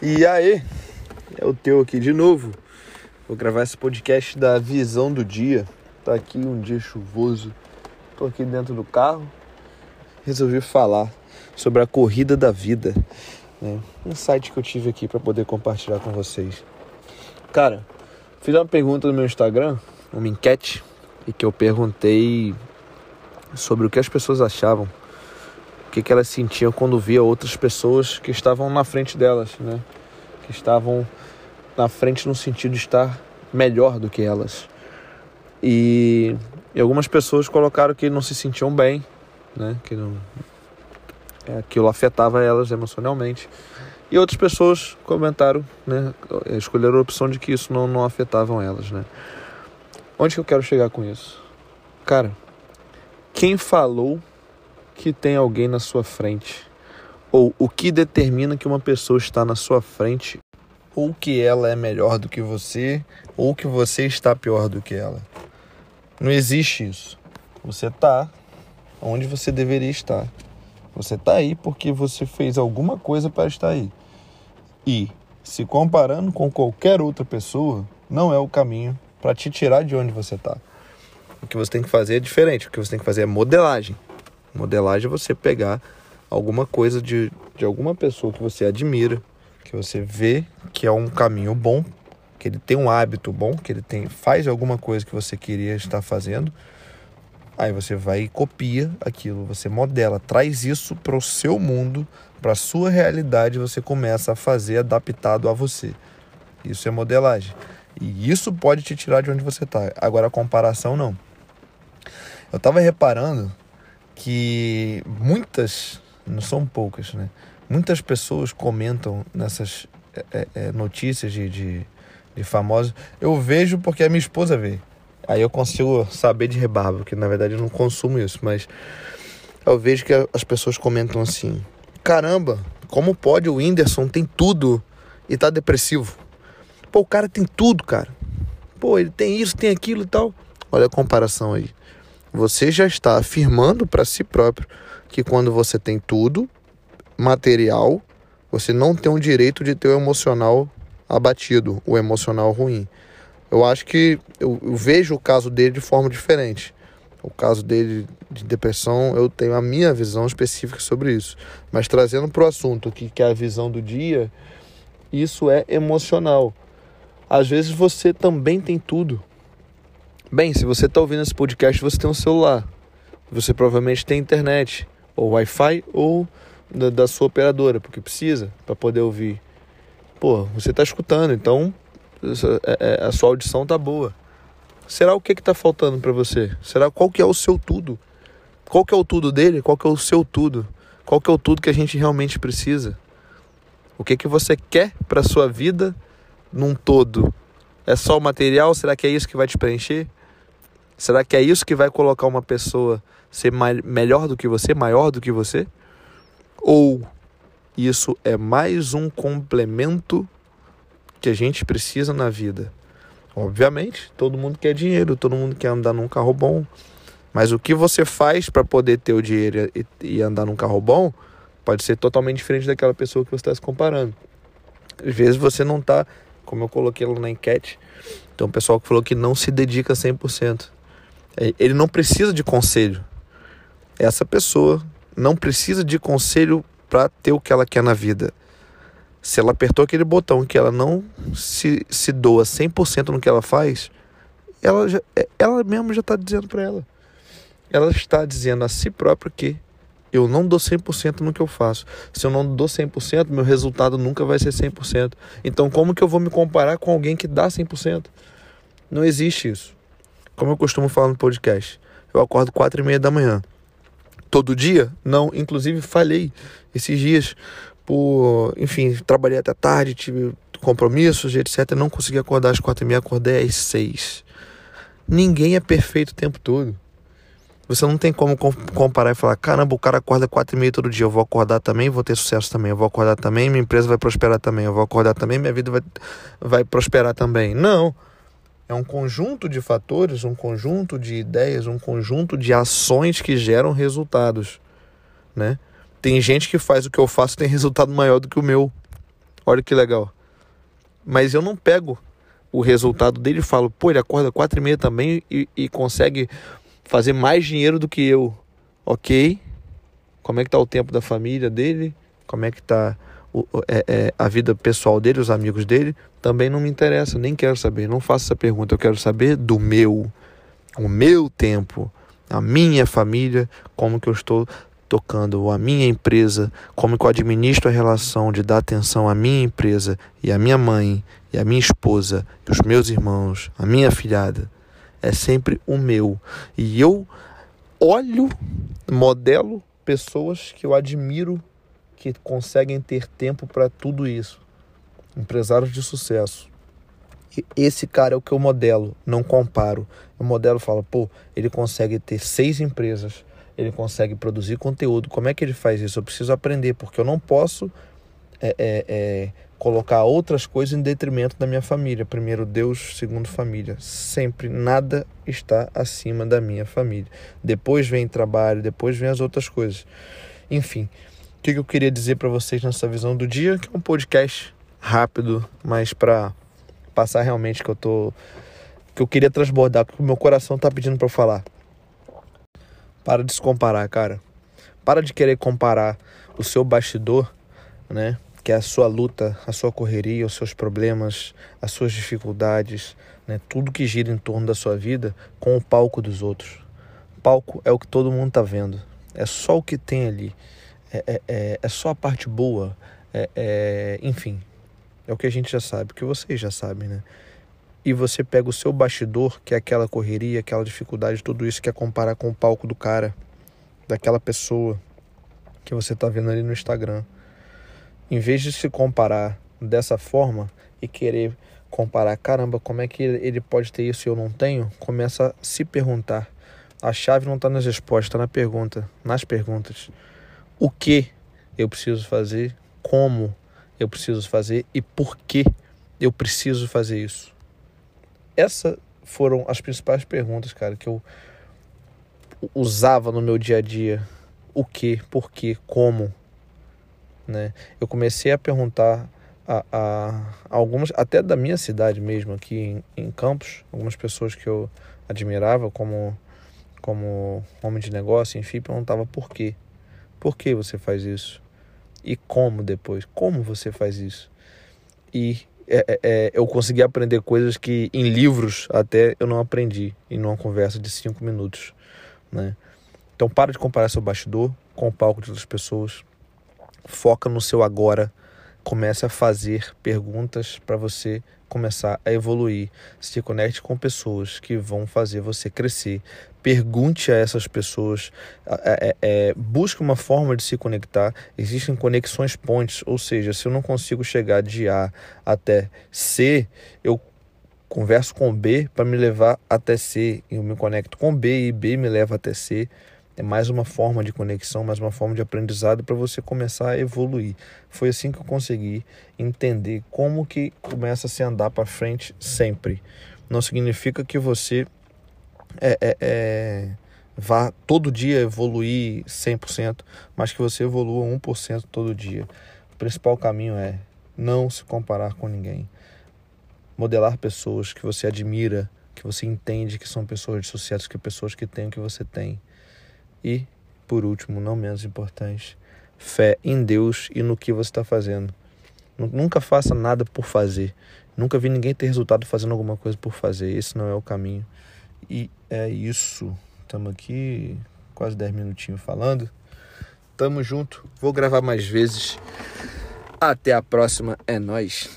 E aí, é o teu aqui de novo. Vou gravar esse podcast da visão do dia. Tá aqui um dia chuvoso. Tô aqui dentro do carro. Resolvi falar sobre a corrida da vida. Né? Um site que eu tive aqui para poder compartilhar com vocês. Cara, fiz uma pergunta no meu Instagram, uma enquete, e que eu perguntei sobre o que as pessoas achavam que, que elas sentiam quando via outras pessoas que estavam na frente delas, né? Que estavam na frente no sentido de estar melhor do que elas. E, e algumas pessoas colocaram que não se sentiam bem, né? Que não, é, aquilo afetava elas emocionalmente. E outras pessoas comentaram, né? Escolheram a opção de que isso não, não afetavam elas, né? Onde que eu quero chegar com isso? Cara, quem falou que tem alguém na sua frente, ou o que determina que uma pessoa está na sua frente, ou que ela é melhor do que você, ou que você está pior do que ela. Não existe isso. Você está onde você deveria estar. Você está aí porque você fez alguma coisa para estar aí. E se comparando com qualquer outra pessoa, não é o caminho para te tirar de onde você está. O que você tem que fazer é diferente. O que você tem que fazer é modelagem. Modelagem é você pegar alguma coisa de, de alguma pessoa que você admira, que você vê que é um caminho bom, que ele tem um hábito bom, que ele tem faz alguma coisa que você queria estar fazendo. Aí você vai e copia aquilo, você modela, traz isso para o seu mundo, para a sua realidade, você começa a fazer adaptado a você. Isso é modelagem. E isso pode te tirar de onde você está. Agora a comparação não. Eu estava reparando que muitas, não são poucas, né? Muitas pessoas comentam nessas é, é, é, notícias de, de, de famosos. Eu vejo porque a minha esposa vê. Aí eu consigo saber de rebarba, porque na verdade eu não consumo isso, mas eu vejo que as pessoas comentam assim: caramba, como pode o Whindersson tem tudo e tá depressivo? Pô, o cara tem tudo, cara. Pô, ele tem isso, tem aquilo e tal. Olha a comparação aí você já está afirmando para si próprio que quando você tem tudo material, você não tem o direito de ter o emocional abatido, o emocional ruim. Eu acho que eu, eu vejo o caso dele de forma diferente. O caso dele de depressão, eu tenho a minha visão específica sobre isso. Mas trazendo para o assunto aqui, que é a visão do dia, isso é emocional. Às vezes você também tem tudo. Bem, se você está ouvindo esse podcast, você tem um celular. Você provavelmente tem internet, ou Wi-Fi, ou da, da sua operadora, porque precisa para poder ouvir. Pô, você está escutando, então é, é, a sua audição tá boa. Será o que está faltando para você? Será qual que é o seu tudo? Qual que é o tudo dele? Qual que é o seu tudo? Qual que é o tudo que a gente realmente precisa? O que que você quer para sua vida num todo? É só o material? Será que é isso que vai te preencher? Será que é isso que vai colocar uma pessoa ser melhor do que você, maior do que você? Ou isso é mais um complemento que a gente precisa na vida? Obviamente, todo mundo quer dinheiro, todo mundo quer andar num carro bom. Mas o que você faz para poder ter o dinheiro e, e, andar num carro bom pode ser totalmente diferente daquela pessoa que você está se comparando. Às vezes você não está, como eu coloquei lá na enquete, então o pessoal que falou que não se dedica 100%. É, ele não precisa de conselho. Essa pessoa não precisa de conselho para ter o que ela quer na vida. Se ela apertou aquele botão que ela não se, se doa 100% no que ela faz, ela, já, é, ela mesma já está dizendo para ela. Ela está dizendo a si própria que eu não dou 100% no que eu faço. Se eu não dou 100%, meu resultado nunca vai ser 100%. Então, como que eu vou me comparar com alguém que dá 100%? Não existe isso. Como eu costumo falar no podcast, eu acordo quatro e meia da manhã. Todo dia? Não, inclusive falhei esses dias por, enfim, trabalhei até tarde, tive compromissos, etc. Não consegui acordar às quatro e meia, acordei às seis. Ninguém é perfeito o tempo todo. Você não tem como comparar e falar, caramba, o cara acorda quatro e meia todo dia, eu vou acordar também, vou ter sucesso também, eu vou acordar também, minha empresa vai prosperar também, eu vou acordar também, minha vida vai, vai prosperar também. Não. É um conjunto de fatores, um conjunto de ideias, um conjunto de ações que geram resultados, né? Tem gente que faz o que eu faço tem resultado maior do que o meu. Olha que legal. Mas eu não pego o resultado dele e falo, pô, ele acorda quatro e meia também e, e consegue fazer mais dinheiro do que eu. Ok. Como é que tá o tempo da família dele? Como é que tá o, é, é, a vida pessoal dele, os amigos dele? Também não me interessa, nem quero saber. Não faço essa pergunta. Eu quero saber do meu, o meu tempo, a minha família, como que eu estou tocando a minha empresa, como que eu administro a relação de dar atenção à minha empresa e à minha mãe e à minha esposa e os meus irmãos, a minha filhada. É sempre o meu. E eu olho, modelo pessoas que eu admiro que conseguem ter tempo para tudo isso. Empresários de sucesso. Esse cara é o que eu modelo, não comparo. Eu modelo fala, pô, ele consegue ter seis empresas, ele consegue produzir conteúdo. Como é que ele faz isso? Eu preciso aprender, porque eu não posso é, é, é, colocar outras coisas em detrimento da minha família. Primeiro Deus, segundo família. Sempre nada está acima da minha família. Depois vem trabalho, depois vem as outras coisas. Enfim, o que eu queria dizer para vocês nessa visão do dia, que é um podcast rápido, mas para passar realmente que eu tô que eu queria transbordar, que o meu coração tá pedindo para falar. Para de se comparar, cara. Para de querer comparar o seu bastidor, né? Que é a sua luta, a sua correria, os seus problemas, as suas dificuldades, né? Tudo que gira em torno da sua vida com o palco dos outros. Palco é o que todo mundo tá vendo. É só o que tem ali. É, é, é, é só a parte boa. É, é, enfim, é o que a gente já sabe, o que vocês já sabem, né? e você pega o seu bastidor, que é aquela correria, aquela dificuldade, tudo isso, quer comparar com o palco do cara, daquela pessoa que você está vendo ali no Instagram. Em vez de se comparar dessa forma e querer comparar, caramba, como é que ele pode ter isso e eu não tenho? Começa a se perguntar. A chave não está nas respostas, está na pergunta, nas perguntas. O que eu preciso fazer? Como eu preciso fazer? E por que eu preciso fazer isso? Essas foram as principais perguntas, cara, que eu usava no meu dia a dia. O que, por que, como, né? Eu comecei a perguntar a, a, algumas, até da minha cidade mesmo, aqui em, em, Campos, algumas pessoas que eu admirava como, como homem de negócio, enfim, perguntava por quê. Por que você faz isso? E como depois? Como você faz isso? E é, é, é, eu consegui aprender coisas que em livros até eu não aprendi em uma conversa de cinco minutos, né? Então para de comparar seu bastidor com o palco de outras pessoas, foca no seu agora, comece a fazer perguntas para você começar a evoluir. Se conecte com pessoas que vão fazer você crescer. Pergunte a essas pessoas, é, é, busque uma forma de se conectar. Existem conexões pontes, ou seja, se eu não consigo chegar de A até C, eu converso com B para me levar até C. Eu me conecto com B e B me leva até C é mais uma forma de conexão, mais uma forma de aprendizado para você começar a evoluir. Foi assim que eu consegui entender como que começa a se andar para frente sempre. Não significa que você é, é, é, vá todo dia evoluir 100%, mas que você evolua 1% todo dia. O principal caminho é não se comparar com ninguém. Modelar pessoas que você admira, que você entende que são pessoas de sucesso, que pessoas que têm o que você tem e, por último, não menos importante, fé em Deus e no que você está fazendo. Nunca faça nada por fazer. Nunca vi ninguém ter resultado fazendo alguma coisa por fazer. Esse não é o caminho. E é isso. Estamos aqui quase 10 minutinhos falando. Tamo junto. Vou gravar mais vezes. Até a próxima. É nós.